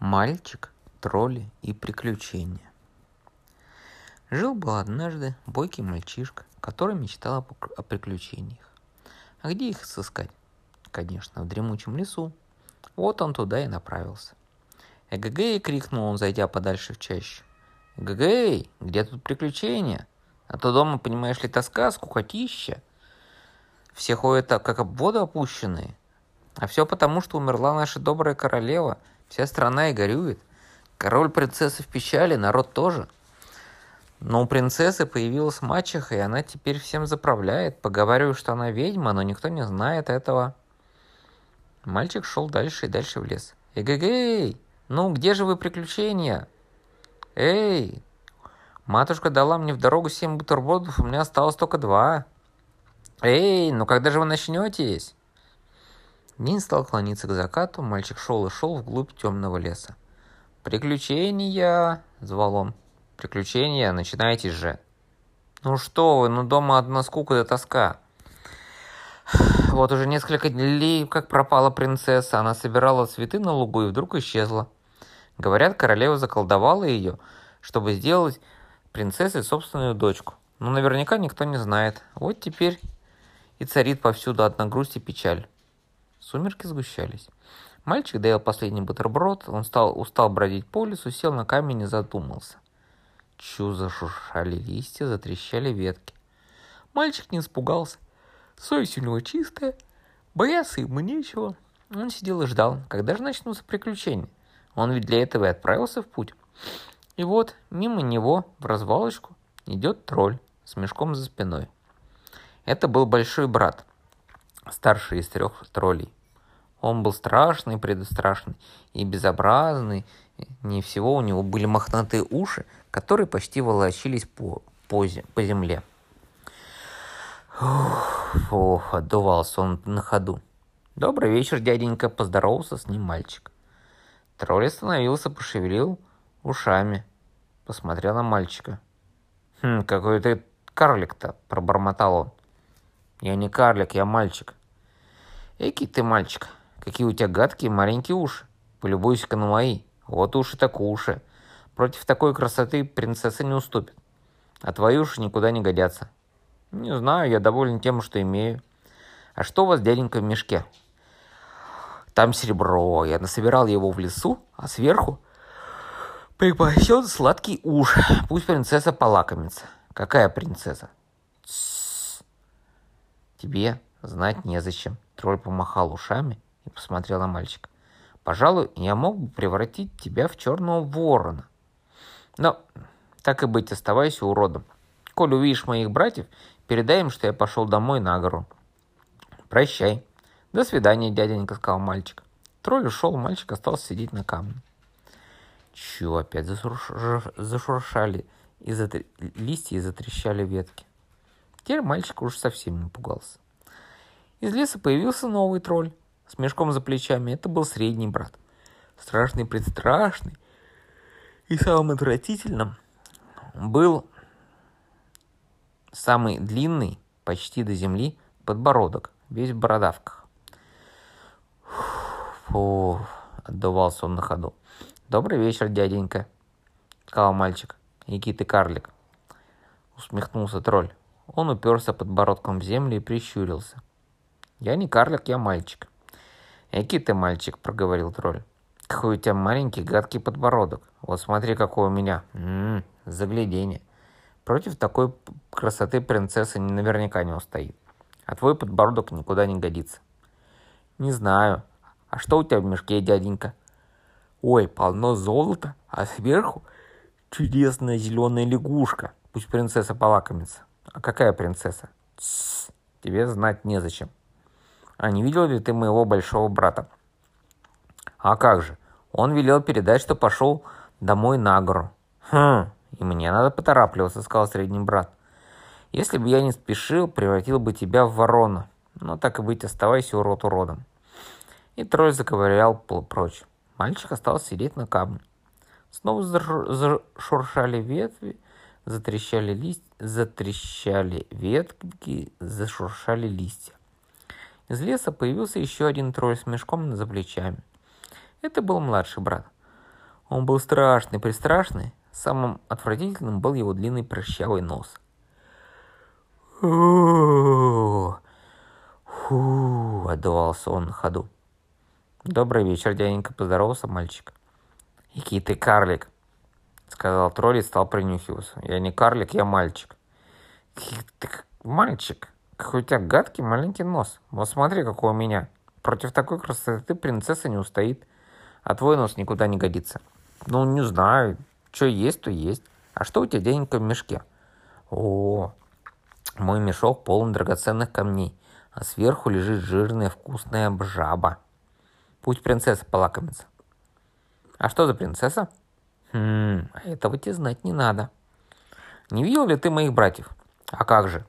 Мальчик, тролли и приключения. Жил-был однажды бойкий мальчишка, который мечтал о приключениях. А где их сыскать? Конечно, в дремучем лесу. Вот он туда и направился. «Эгэгэй!» — крикнул он, зайдя подальше в чащу. «Эгэгэй! Где тут приключения? А то дома, понимаешь ли, тоска, скукотища. Все ходят как об воду опущенные. А все потому, что умерла наша добрая королева — Вся страна и горюет. Король принцессы в печали, народ тоже. Но у принцессы появилась мачеха, и она теперь всем заправляет. Поговариваю, что она ведьма, но никто не знает этого. Мальчик шел дальше и дальше в лес. Эгегей! Ну, где же вы приключения? Эй! Матушка дала мне в дорогу семь бутербродов, у меня осталось только два. Эй, ну когда же вы начнетесь? День стал клониться к закату, мальчик шел и шел вглубь темного леса. «Приключения!» — звал он. «Приключения, начинайте же!» «Ну что вы, ну дома одна скука да тоска!» Вот уже несколько дней, как пропала принцесса, она собирала цветы на лугу и вдруг исчезла. Говорят, королева заколдовала ее, чтобы сделать принцессой собственную дочку. Но наверняка никто не знает. Вот теперь и царит повсюду одна грусть и печаль. Сумерки сгущались. Мальчик доел последний бутерброд, он стал, устал бродить по лесу, сел на камень и задумался. Чу зашуршали листья, затрещали ветки. Мальчик не испугался. Совесть у него чистая, бояться ему нечего. Он сидел и ждал, когда же начнутся приключения. Он ведь для этого и отправился в путь. И вот мимо него в развалочку идет тролль с мешком за спиной. Это был большой брат, старший из трех троллей. Он был страшный, предустрашный и безобразный. Не всего у него были мохнатые уши, которые почти волочились по, по, по земле. Ох, отдувался он на ходу. «Добрый вечер, дяденька!» – поздоровался с ним мальчик. Тролль остановился, пошевелил ушами, посмотрел на мальчика. «Хм, какой ты карлик-то!» – пробормотал он. «Я не карлик, я мальчик». «Эки ты мальчик!» Какие у тебя гадкие маленькие уши. Полюбуйся-ка на мои. Вот уши так уши. Против такой красоты принцесса не уступит. А твои уши никуда не годятся. Не знаю, я доволен тем, что имею. А что у вас, дяденька, в мешке? Там серебро. Я насобирал его в лесу, а сверху припасен сладкий уж. Пусть принцесса полакомится. Какая принцесса? Тебе знать незачем. Тролль помахал ушами посмотрел на мальчика. «Пожалуй, я мог бы превратить тебя в черного ворона. Но, так и быть, оставайся уродом. Коль увидишь моих братьев, передай им, что я пошел домой на гору». «Прощай». «До свидания, дяденька», — сказал мальчик. Тролль ушел, мальчик остался сидеть на камне. Чё, опять зашурш... зашуршали и затр... листья и затрещали ветки. Теперь мальчик уже совсем напугался. Из леса появился новый тролль с мешком за плечами. Это был средний брат. Страшный, предстрашный. И самым отвратительным был самый длинный, почти до земли, подбородок, весь в бородавках. Фу, отдувался он на ходу. «Добрый вечер, дяденька», — сказал мальчик. «Який карлик?» Усмехнулся тролль. Он уперся подбородком в землю и прищурился. «Я не карлик, я мальчик. «Эки ты мальчик», — проговорил тролль. «Какой у тебя маленький гадкий подбородок. Вот смотри, какой у меня. Ммм, загляденье. Против такой красоты принцесса наверняка не устоит. А твой подбородок никуда не годится». «Не знаю. А что у тебя в мешке, дяденька?» «Ой, полно золота, а сверху чудесная зеленая лягушка. Пусть принцесса полакомится». «А какая принцесса?» «Тссс, тебе знать незачем. А не видел ли ты моего большого брата? А как же? Он велел передать, что пошел домой на гору. Хм, и мне надо поторапливаться, сказал средний брат. Если бы я не спешил, превратил бы тебя в ворону. Но так и быть, оставайся урод уродом. И тролль заковырял прочь. Мальчик остался сидеть на камне. Снова зашуршали ветви, затрещали листья, затрещали ветки, зашуршали листья. Из леса появился еще один тролль с мешком за плечами. Это был младший брат. Он был страшный, пристрашный. Самым отвратительным был его длинный прыщавый нос. Фу, отдувался он на ходу. Добрый вечер, дяденька, поздоровался мальчик. Який ты карлик, сказал тролль и стал принюхиваться. Я не карлик, я мальчик. Ты мальчик, какой у тебя гадкий маленький нос. Вот смотри, какой у меня. Против такой красоты принцесса не устоит, а твой нос никуда не годится. Ну, не знаю, что есть, то есть. А что у тебя денег в мешке? О, мой мешок полон драгоценных камней, а сверху лежит жирная вкусная жаба. Пусть принцесса полакомится. А что за принцесса? Хм, а этого тебе знать не надо. Не видел ли ты моих братьев? А как же?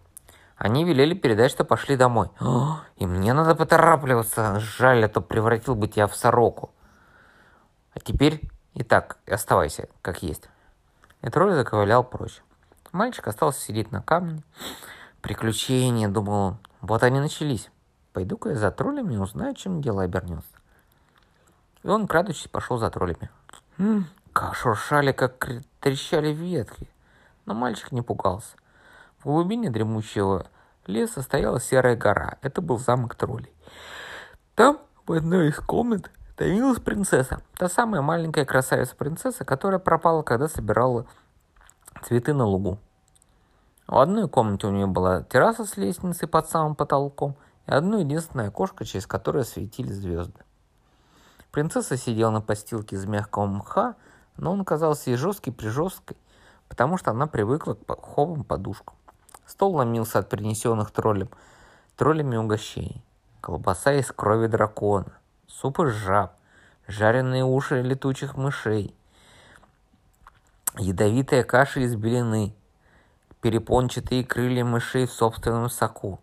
Они велели передать, что пошли домой. И мне надо поторапливаться. Жаль, а то превратил бы тебя в сороку. А теперь и так оставайся, как есть. И тролль заковылял прочь. Мальчик остался сидеть на камне. Приключения, думал он. Вот они начались. Пойду-ка я за троллями и узнаю, чем дело обернется. И он, крадучись, пошел за троллями. М-м, как шуршали, как трещали ветки. Но мальчик не пугался. В глубине дремучего леса стояла серая гора. Это был замок троллей. Там, в одной из комнат, Таилась принцесса, та самая маленькая красавица-принцесса, которая пропала, когда собирала цветы на лугу. В одной комнате у нее была терраса с лестницей под самым потолком и одно единственное окошко, через которое светили звезды. Принцесса сидела на постилке из мягкого мха, но он казался ей жесткой прижесткой, потому что она привыкла к пуховым подушкам. Стол ломился от принесенных троллем, троллями угощений. Колбаса из крови дракона, суп из жаб, жареные уши летучих мышей, ядовитая каша из белины, перепончатые крылья мышей в собственном соку.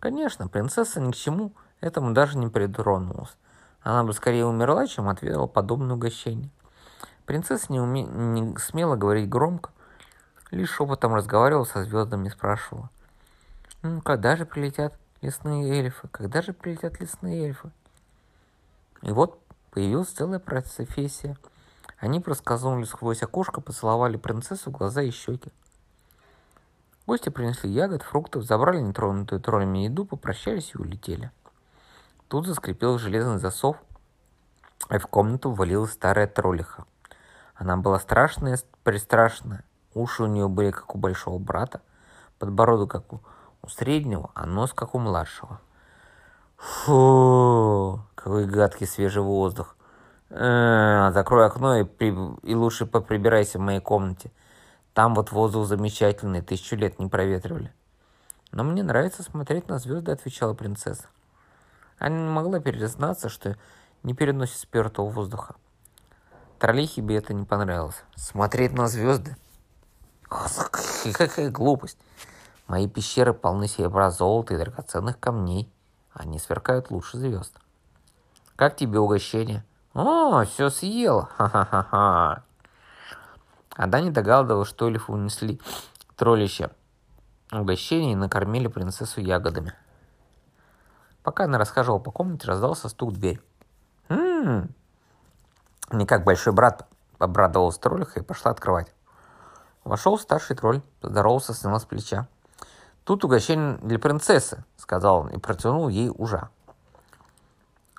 Конечно, принцесса ни к чему этому даже не притронулась. Она бы скорее умерла, чем отведала подобное угощение. Принцесса не, уме... не смела говорить громко, лишь шепотом разговаривала со звездами и спрашивала. «Ну, когда же прилетят лесные эльфы? Когда же прилетят лесные эльфы?» И вот появилась целая процессия. Они проскользнули сквозь окошко, поцеловали принцессу в глаза и щеки. Гости принесли ягод, фруктов, забрали нетронутую троллями еду, попрощались и улетели. Тут заскрипел железный засов, и в комнату ввалилась старая троллиха. Она была страшная, пристрашная. Уши у нее были, как у большого брата, подбородок, как у, среднего, а нос, как у младшего. Фу, какой гадкий свежий воздух. Э, закрой окно и, при... и лучше поприбирайся в моей комнате. Там вот воздух замечательный, тысячу лет не проветривали. Но мне нравится смотреть на звезды, отвечала принцесса. Она не могла перезнаться, что не переносит спиртового воздуха. Троллихе бы это не понравилось. Смотреть на звезды? Какая глупость. Мои пещеры полны серебра, золота и драгоценных камней. Они сверкают лучше звезд. Как тебе угощение? О, все съела. Ха-ха-ха-ха. Ада не догадывалась, что эльфы унесли троллище угощение и накормили принцессу ягодами. Пока она расхаживала по комнате, раздался стук в дверь. «М-м-м!» Не как большой брат, обрадовалась троллиха и пошла открывать. Вошел старший тролль, поздоровался, снял с плеча. «Тут угощение для принцессы», — сказал он и протянул ей ужа.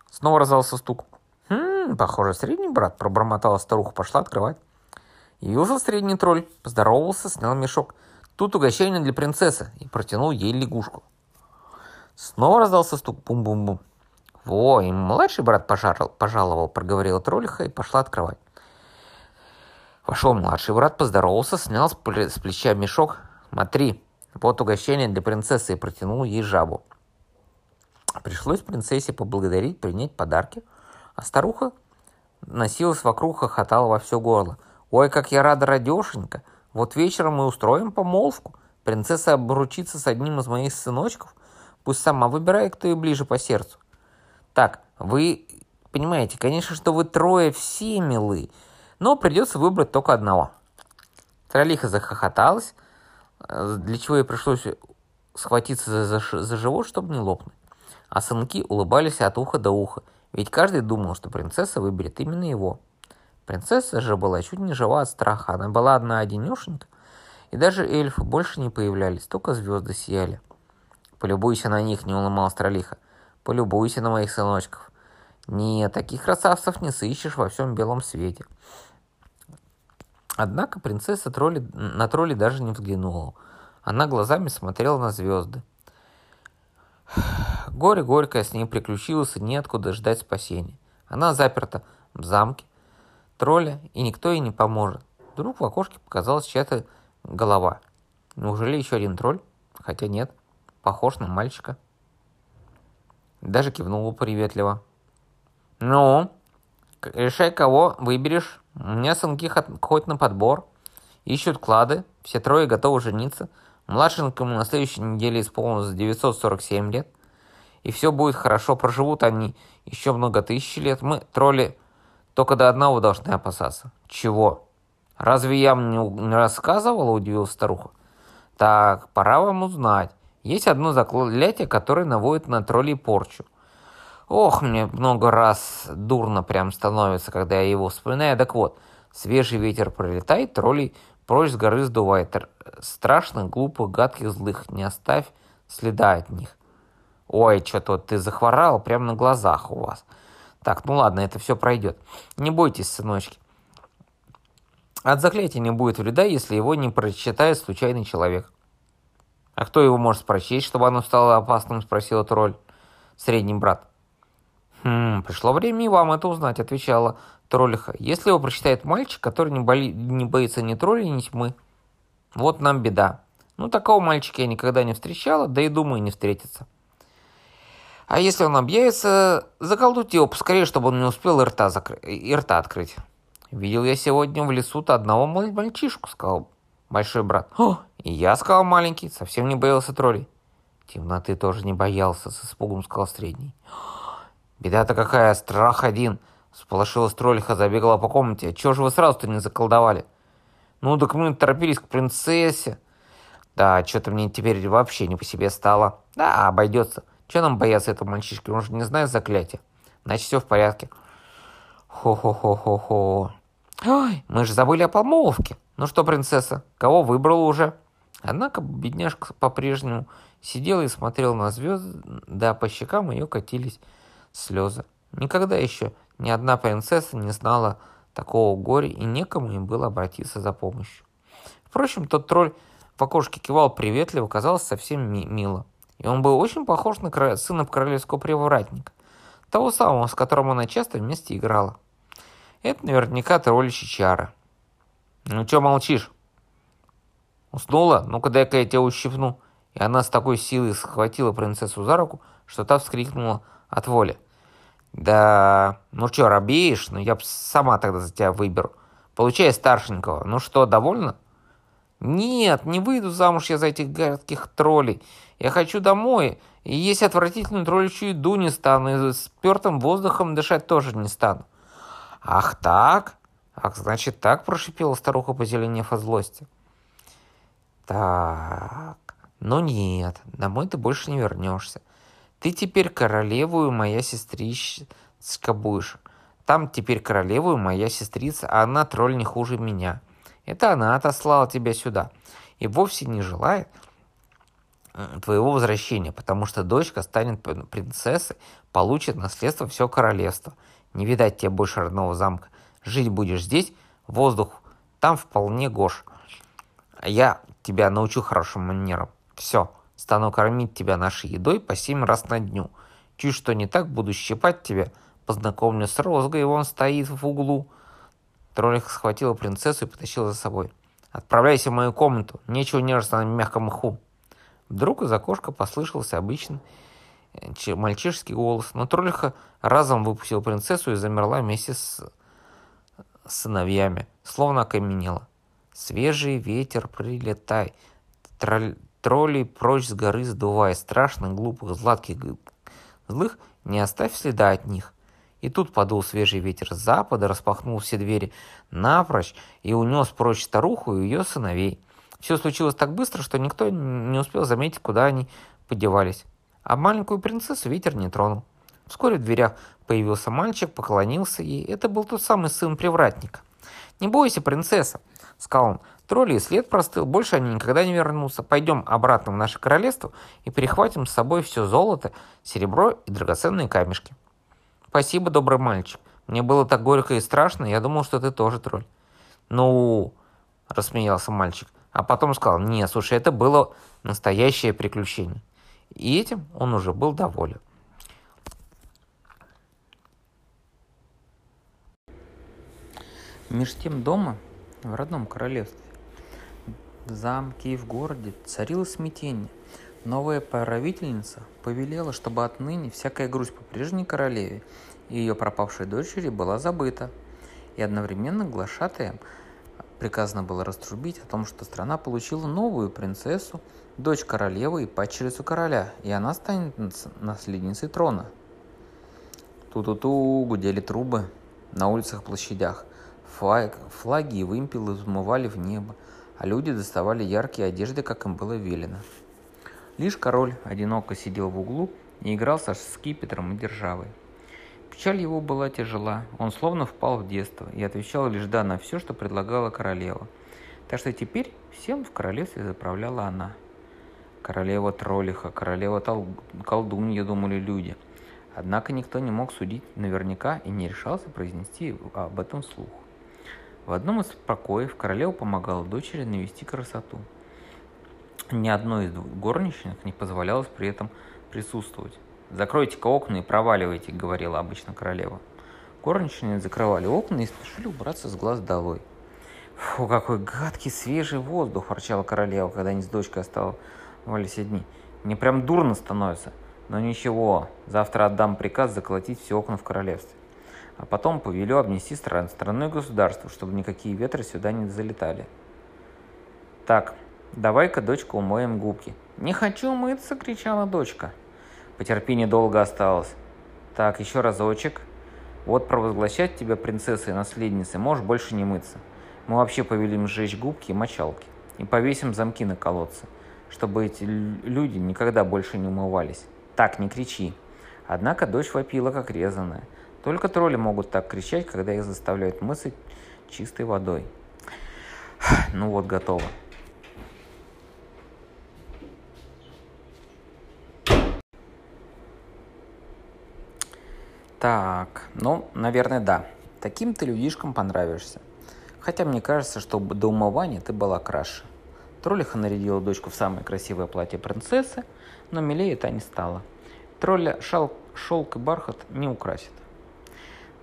Снова раздался стук. «Хм, похоже, средний брат», — пробормотала старуха, пошла открывать. Явился средний тролль, поздоровался, снял мешок. «Тут угощение для принцессы» и протянул ей лягушку. Снова раздался стук. Бум-бум-бум. «Во, и младший брат пожарил, пожаловал», — проговорила троллиха и пошла открывать. Вошел младший брат, поздоровался, снял с, плеча мешок. «Смотри, вот угощение для принцессы и протянул ей жабу. Пришлось принцессе поблагодарить, принять подарки, а старуха носилась вокруг, хохотала во все горло. «Ой, как я рада, радешенька! Вот вечером мы устроим помолвку. Принцесса обручится с одним из моих сыночков. Пусть сама выбирает, кто ей ближе по сердцу. Так, вы понимаете, конечно, что вы трое все милы, но придется выбрать только одного». Троллиха захохоталась, Э, для чего ей пришлось схватиться за, за, за живот, чтобы не лопнуть. А сынки улыбались от уха до уха, ведь каждый думал, что принцесса выберет именно его. Принцесса же была чуть не жива от страха. Она была одна одинешенька, и даже эльфы больше не появлялись, только звезды сияли. «Полюбуйся на них», — не уломал Стралиха. «Полюбуйся на моих сыночков». «Нет, таких красавцев не сыщешь во всем белом свете». Однако принцесса тролли, на тролли даже не взглянула. Она глазами смотрела на звезды. Горе горькое с ней приключилось, и неоткуда ждать спасения. Она заперта в замке, тролля, и никто ей не поможет. Вдруг в окошке показалась чья-то голова. Неужели еще один тролль? Хотя нет, похож на мальчика. Даже кивнула приветливо. «Ну, решай, кого выберешь. У меня сынки хоть на подбор. Ищут клады, все трое готовы жениться. Младшенькому на следующей неделе исполнилось 947 лет. И все будет хорошо, проживут они еще много тысяч лет. Мы, тролли, только до одного должны опасаться. Чего? Разве я мне не рассказывала, удивилась старуха. Так, пора вам узнать. Есть одно заклятие, которое наводит на троллей порчу. Ох, мне много раз дурно прям становится, когда я его вспоминаю. Так вот, свежий ветер пролетает, троллей прочь с горы сдувает. Страшных, глупых, гадких, злых. Не оставь следа от них. Ой, что-то ты захворал прямо на глазах у вас. Так, ну ладно, это все пройдет. Не бойтесь, сыночки. От заклятия не будет вреда, если его не прочитает случайный человек. А кто его может прочесть, чтобы оно стало опасным, спросила тролль. Средний брат. Хм, пришло время и вам это узнать, отвечала троллиха. Если его прочитает мальчик, который не, боли... не боится ни тролля, ни тьмы. Вот нам беда. Ну, такого мальчика я никогда не встречала, да и думаю, не встретится. А если он объявится, заколдуйте его поскорее, чтобы он не успел и рта, закры... и рта открыть. Видел я сегодня в лесу-то одного мальчишку, сказал большой брат. О, и я, сказал маленький, совсем не боялся троллей. Темноты тоже не боялся, с испугом сказал средний. Беда-то какая, страх один. Сполошилась троллиха, забегала по комнате. Чего же вы сразу-то не заколдовали? Ну, так мы торопились к принцессе. Да, что-то мне теперь вообще не по себе стало. Да, обойдется. Че нам бояться этого мальчишки? Он же не знает заклятия. Значит, все в порядке. Хо-хо-хо-хо-хо. Ой, мы же забыли о помолвке. Ну что, принцесса, кого выбрала уже? Однако бедняжка по-прежнему сидела и смотрела на звезды, да по щекам ее катились слезы. Никогда еще ни одна принцесса не знала такого горя, и некому им было обратиться за помощью. Впрочем, тот тролль в окошке кивал приветливо, казалось совсем ми мило. И он был очень похож на кра... сына королевского привратника, того самого, с которым она часто вместе играла. Это наверняка тролль Чичара. «Ну чё молчишь?» «Уснула? Ну-ка дай-ка я тебя ущипну». И она с такой силой схватила принцессу за руку, что та вскрикнула от воли. «Да, ну чё, робеешь? Ну я сама тогда за тебя выберу. Получай старшенького. Ну что, довольна?» «Нет, не выйду замуж я за этих гадких троллей. Я хочу домой, и есть отвратительную тролличью еду не стану, и спертым воздухом дышать тоже не стану». «Ах так? Ах, значит так?» – прошипела старуха, позеленев от злости. «Так, ну нет, домой ты больше не вернешься. Ты теперь королеву и моя сестричка будешь. Там теперь королеву и моя сестрица, а она тролль не хуже меня. Это она отослала тебя сюда. И вовсе не желает э, твоего возвращения, потому что дочка станет принцессой, получит наследство все королевство. Не видать тебе больше родного замка. Жить будешь здесь, воздух там вполне гош. Я тебя научу хорошим манерам. Все, стану кормить тебя нашей едой по семь раз на дню. Чуть что не так, буду щипать тебя. Познакомлю с Розгой, он стоит в углу. Троллих схватила принцессу и потащила за собой. «Отправляйся в мою комнату, нечего нежиться на мягком мху». Вдруг из окошка послышался обычный э, мальчишеский голос, но троллиха разом выпустила принцессу и замерла вместе с сыновьями, словно окаменела. «Свежий ветер, прилетай, тролль, троллей прочь с горы сдувай, страшных, глупых, златких, злых, не оставь следа от них. И тут подул свежий ветер с запада, распахнул все двери напрочь и унес прочь старуху и ее сыновей. Все случилось так быстро, что никто не успел заметить, куда они подевались. А маленькую принцессу ветер не тронул. Вскоре в дверях появился мальчик, поклонился ей. Это был тот самый сын привратника. «Не бойся, принцесса», — сказал он. Тролли след простыл, больше они никогда не вернутся. Пойдем обратно в наше королевство и перехватим с собой все золото, серебро и драгоценные камешки. Спасибо, добрый мальчик. Мне было так горько и страшно, я думал, что ты тоже тролль. Ну, рассмеялся мальчик, а потом сказал, нет, слушай, это было настоящее приключение. И этим он уже был доволен. Меж тем дома, в родном королевстве, в замке и в городе царило смятение. Новая правительница повелела, чтобы отныне всякая грусть по прежней королеве и ее пропавшей дочери была забыта. И одновременно глашатаем приказано было раструбить о том, что страна получила новую принцессу, дочь королевы и падчерицу короля, и она станет наследницей трона. Ту-ту-ту гудели трубы на улицах площадях. Флаг, флаги и вымпелы взмывали в небо, а люди доставали яркие одежды, как им было велено. Лишь король одиноко сидел в углу и играл со скипетром и державой. Печаль его была тяжела, он словно впал в детство и отвечал лишь «да» на все, что предлагала королева. Так что теперь всем в королевстве заправляла она. Королева троллиха, королева тол- колдунья, думали люди. Однако никто не мог судить наверняка и не решался произнести об этом слух. В одном из покоев королева помогала дочери навести красоту. Ни одной из горничных не позволялось при этом присутствовать. «Закройте-ка окна и проваливайте», — говорила обычно королева. Горничные закрывали окна и спешили убраться с глаз долой. «Фу, какой гадкий свежий воздух!» – ворчала королева, когда они с дочкой оставались одни. «Мне прям дурно становится. Но ничего, завтра отдам приказ заколотить все окна в королевстве. А потом повелю обнести стран, страной государство, чтобы никакие ветры сюда не залетали. Так, давай-ка, дочка, умоем губки». «Не хочу мыться!» – кричала дочка. Потерпи недолго осталось. Так, еще разочек. Вот провозглашать тебя принцессой и наследницей можешь больше не мыться. Мы вообще повелим сжечь губки и мочалки. И повесим замки на колодцы, чтобы эти люди никогда больше не умывались. Так, не кричи. Однако дочь вопила, как резаная. Только тролли могут так кричать, когда их заставляют мыться чистой водой. Ну вот, готово. Так, ну, наверное, да. Таким ты людишкам понравишься. Хотя мне кажется, что до умывания ты была краше. Троллиха нарядила дочку в самое красивое платье принцессы, но милее та не стала. Тролля шал, шелк и бархат не украсит.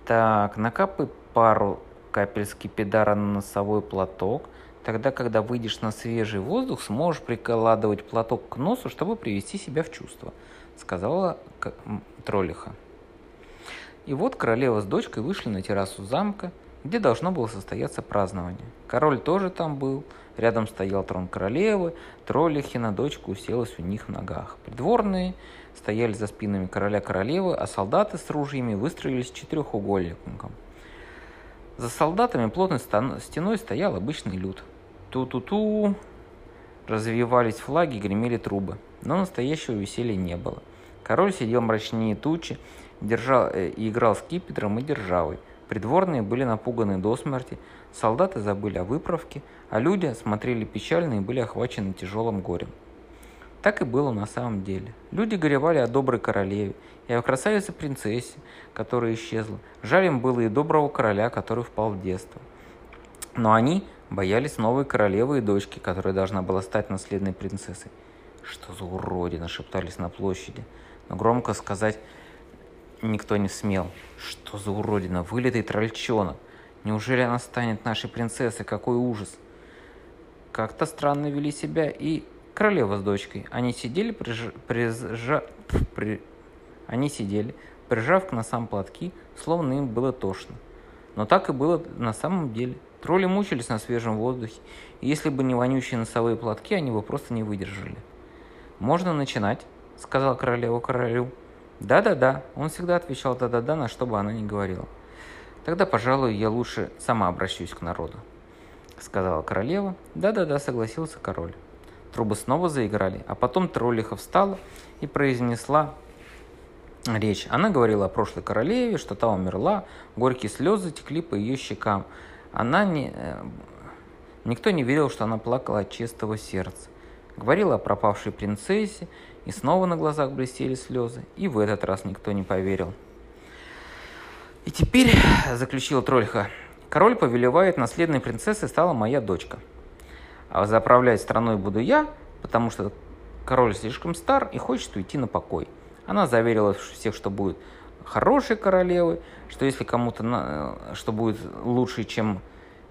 Так, накапай пару капель скипидара на носовой платок. Тогда, когда выйдешь на свежий воздух, сможешь прикладывать платок к носу, чтобы привести себя в чувство, сказала троллиха. И вот королева с дочкой вышли на террасу замка, где должно было состояться празднование. Король тоже там был, рядом стоял трон королевы, троллихина дочка уселась у них в ногах. Придворные стояли за спинами короля королевы, а солдаты с ружьями выстроились четырехугольником. За солдатами плотной стеной стоял обычный люд. Ту-ту-ту, развивались флаги, гремели трубы. Но настоящего веселья не было. Король сидел мрачнее тучи, держал, э, играл скипетром и державой. Придворные были напуганы до смерти, солдаты забыли о выправке, а люди смотрели печально и были охвачены тяжелым горем. Так и было на самом деле. Люди горевали о доброй королеве и о красавице-принцессе, которая исчезла. Жаль им было и доброго короля, который впал в детство. Но они боялись новой королевы и дочки, которая должна была стать наследной принцессой. «Что за уродина!» – шептались на площади. Но громко сказать никто не смел. Что за уродина, вылитый трольчонок. Неужели она станет нашей принцессой? Какой ужас. Как-то странно вели себя и королева с дочкой. Они сидели, приж... прижа... при... Они сидели, прижав к носам платки, словно им было тошно. Но так и было на самом деле. Тролли мучились на свежем воздухе, и если бы не вонючие носовые платки, они бы просто не выдержали. «Можно начинать», — сказал королева королю. Да-да-да, он всегда отвечал да-да-да, на что бы она ни говорила. Тогда, пожалуй, я лучше сама обращусь к народу, сказала королева. Да-да-да, согласился король. Трубы снова заиграли, а потом троллиха встала и произнесла речь. Она говорила о прошлой королеве, что та умерла, горькие слезы текли по ее щекам. Она не... Э, никто не верил, что она плакала от чистого сердца. Говорила о пропавшей принцессе, и снова на глазах блестели слезы, и в этот раз никто не поверил. И теперь, заключила Трольха, король повелевает наследной принцессой стала моя дочка. А заправлять страной буду я, потому что король слишком стар и хочет уйти на покой. Она заверила всех, что будет хорошей королевой, что если кому-то, э, что будет лучше, чем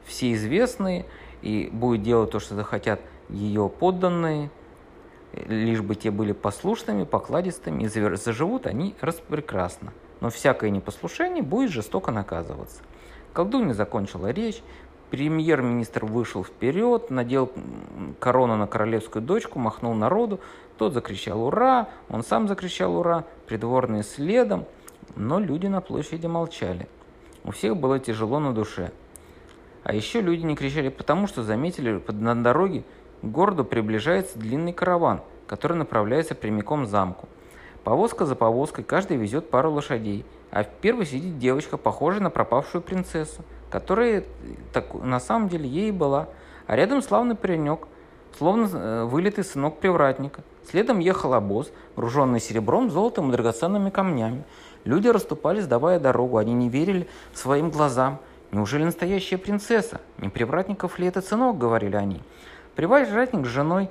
все известные, и будет делать то, что захотят ее подданные, лишь бы те были послушными, покладистыми, и заживут они распрекрасно. Но всякое непослушание будет жестоко наказываться. Колдунья закончила речь, премьер-министр вышел вперед, надел корону на королевскую дочку, махнул народу, тот закричал «Ура!», он сам закричал «Ура!», придворные следом, но люди на площади молчали. У всех было тяжело на душе. А еще люди не кричали потому, что заметили на дороге к городу приближается длинный караван, который направляется прямиком к замку. Повозка за повозкой, каждый везет пару лошадей, а в первой сидит девочка, похожая на пропавшую принцессу, которая так, на самом деле ей была, а рядом славный паренек, словно э, вылитый сынок привратника. Следом ехал обоз, груженный серебром, золотом и драгоценными камнями. Люди расступались, давая дорогу, они не верили своим глазам. Неужели настоящая принцесса? Не привратников ли это сынок, говорили они. Привратник с женой э,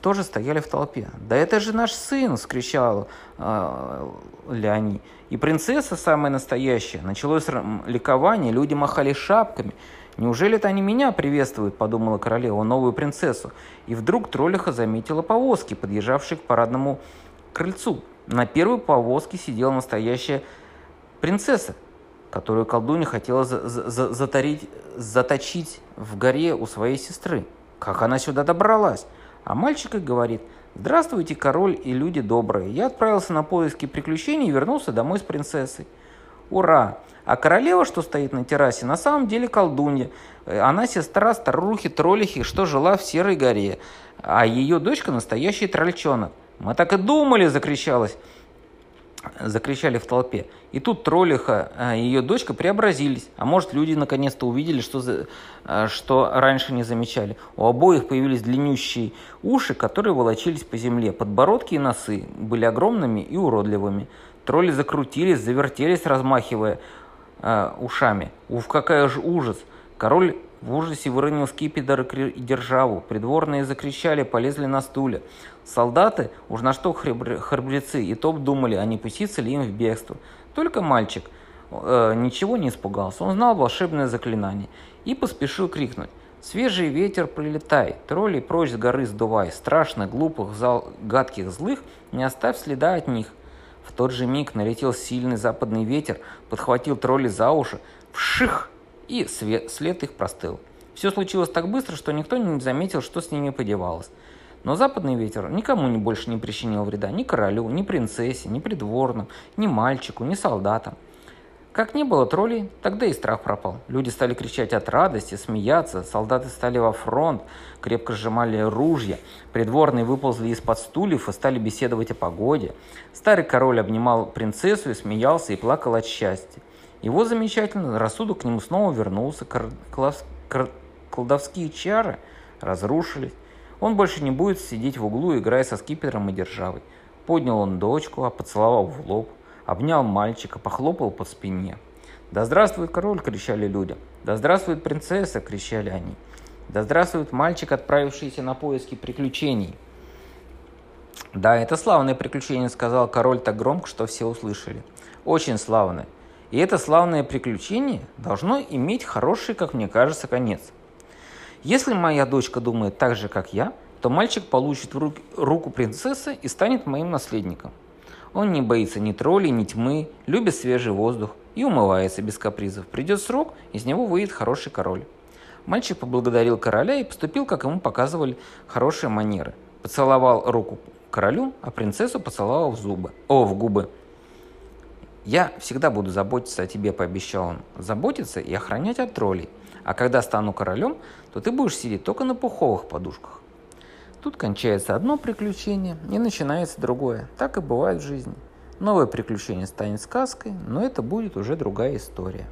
тоже стояли в толпе. «Да это же наш сын!» – скричал э, Леони. И принцесса самая настоящая. Началось ликование, люди махали шапками. «Неужели это они меня приветствуют?» – подумала королева, новую принцессу. И вдруг троллиха заметила повозки, подъезжавшие к парадному крыльцу. На первой повозке сидела настоящая принцесса, которую колдунья хотела за за затарить, заточить в горе у своей сестры. Как она сюда добралась? А мальчик и говорит, «Здравствуйте, король и люди добрые. Я отправился на поиски приключений и вернулся домой с принцессой». Ура! А королева, что стоит на террасе, на самом деле колдунья. Она сестра старухи-троллихи, что жила в Серой горе. А ее дочка настоящий трольчонок. «Мы так и думали!» – закричалась закричали в толпе. И тут троллиха и ее дочка преобразились. А может, люди наконец-то увидели, что, за, а, что раньше не замечали. У обоих появились длиннющие уши, которые волочились по земле. Подбородки и носы были огромными и уродливыми. Тролли закрутились, завертелись, размахивая э, ушами. Уф, какая же ужас! Король в ужасе выронил скипидор и державу. Придворные закричали, полезли на стуле. Солдаты, уж на что храбрецы, и топ думали, а не пуститься ли им в бегство. Только мальчик э, ничего не испугался. Он знал волшебное заклинание и поспешил крикнуть. «Свежий ветер прилетай, тролли прочь с горы сдувай, страшно, глупых, зал, гадких, злых, не оставь следа от них». В тот же миг налетел сильный западный ветер, подхватил тролли за уши, вших, и свет, след их простыл. Все случилось так быстро, что никто не заметил, что с ними подевалось. Но западный ветер никому не больше не причинил вреда, ни королю, ни принцессе, ни придворным, ни мальчику, ни солдатам. Как не было троллей, тогда и страх пропал. Люди стали кричать от радости, смеяться, солдаты стали во фронт, крепко сжимали ружья, придворные выползли из-под стульев и стали беседовать о погоде. Старый король обнимал принцессу и смеялся и плакал от счастья. Его замечательно, рассудок к нему снова вернулся, колдовские чары разрушились. Он больше не будет сидеть в углу, играя со скипетром и державой. Поднял он дочку, а поцеловал в лоб, обнял мальчика, похлопал по спине. «Да здравствует король!» – кричали люди. «Да здравствует принцесса!» – кричали они. «Да здравствует мальчик, отправившийся на поиски приключений!» «Да, это славное приключение», – сказал король так громко, что все услышали. «Очень славное. И это славное приключение должно иметь хороший, как мне кажется, конец. Если моя дочка думает так же, как я, то мальчик получит в руки, руку принцессы и станет моим наследником. Он не боится ни троллей, ни тьмы, любит свежий воздух и умывается без капризов. Придет срок, из него выйдет хороший король. Мальчик поблагодарил короля и поступил, как ему показывали хорошие манеры. Поцеловал руку королю, а принцессу поцеловал в зубы. О, в губы. «Я всегда буду заботиться о тебе», — пообещал он. «Заботиться и охранять от троллей. А когда стану королем, то ты будешь сидеть только на пуховых подушках». Тут кончается одно приключение и начинается другое. Так и бывает в жизни. Новое приключение станет сказкой, но это будет уже другая история.